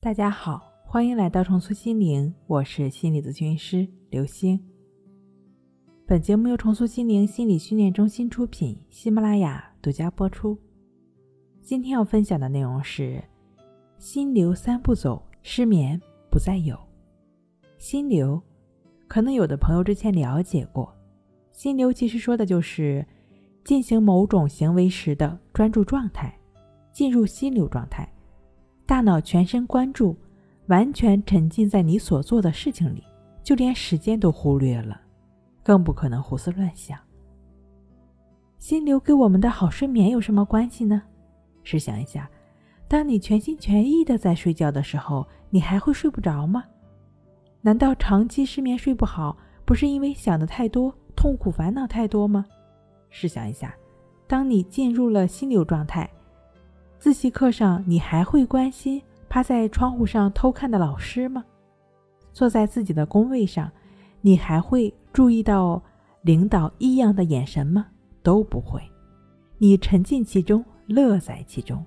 大家好，欢迎来到重塑心灵，我是心理咨询师刘星。本节目由重塑心灵心理训练中心出品，喜马拉雅独家播出。今天要分享的内容是心流三步走，失眠不再有。心流，可能有的朋友之前了解过，心流其实说的就是进行某种行为时的专注状态，进入心流状态。大脑全神贯注，完全沉浸在你所做的事情里，就连时间都忽略了，更不可能胡思乱想。心流跟我们的好睡眠有什么关系呢？试想一下，当你全心全意的在睡觉的时候，你还会睡不着吗？难道长期失眠睡不好，不是因为想的太多、痛苦烦恼太多吗？试想一下，当你进入了心流状态。自习课上，你还会关心趴在窗户上偷看的老师吗？坐在自己的工位上，你还会注意到领导异样的眼神吗？都不会。你沉浸其中，乐在其中，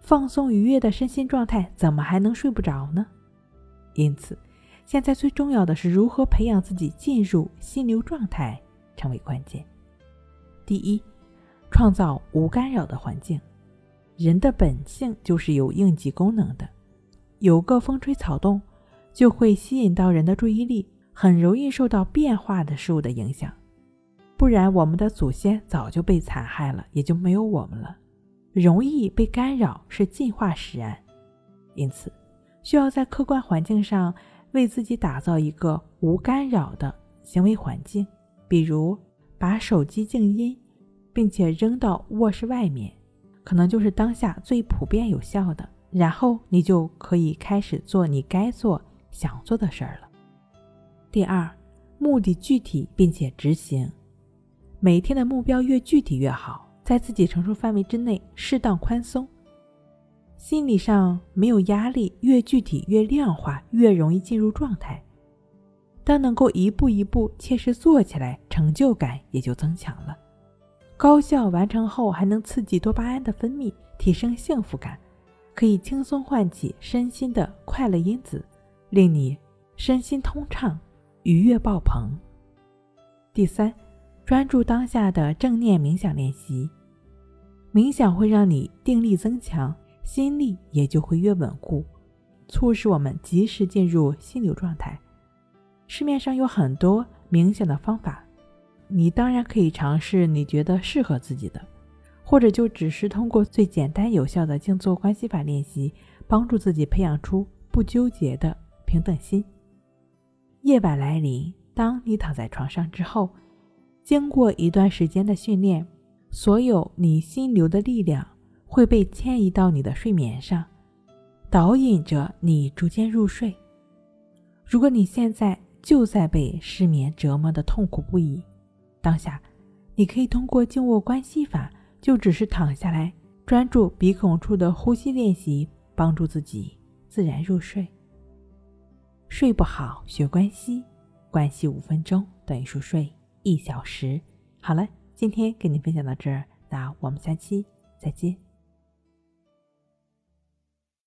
放松愉悦的身心状态，怎么还能睡不着呢？因此，现在最重要的是如何培养自己进入心流状态，成为关键。第一，创造无干扰的环境。人的本性就是有应激功能的，有个风吹草动，就会吸引到人的注意力，很容易受到变化的事物的影响。不然，我们的祖先早就被残害了，也就没有我们了。容易被干扰是进化使然，因此需要在客观环境上为自己打造一个无干扰的行为环境，比如把手机静音，并且扔到卧室外面。可能就是当下最普遍有效的，然后你就可以开始做你该做、想做的事儿了。第二，目的具体并且执行，每天的目标越具体越好，在自己承受范围之内适当宽松，心理上没有压力，越具体越量化，越容易进入状态。当能够一步一步切实做起来，成就感也就增强了。高效完成后，还能刺激多巴胺的分泌，提升幸福感，可以轻松唤起身心的快乐因子，令你身心通畅、愉悦爆棚。第三，专注当下的正念冥想练习，冥想会让你定力增强，心力也就会越稳固，促使我们及时进入心流状态。市面上有很多冥想的方法。你当然可以尝试你觉得适合自己的，或者就只是通过最简单有效的静坐关系法练习，帮助自己培养出不纠结的平等心。夜晚来临，当你躺在床上之后，经过一段时间的训练，所有你心流的力量会被迁移到你的睡眠上，导引着你逐渐入睡。如果你现在就在被失眠折磨的痛苦不已，当下，你可以通过静卧关系法，就只是躺下来，专注鼻孔处的呼吸练习，帮助自己自然入睡。睡不好学关系，关系五分钟等于熟睡一小时。好了，今天跟你分享到这儿，那我们下期再见。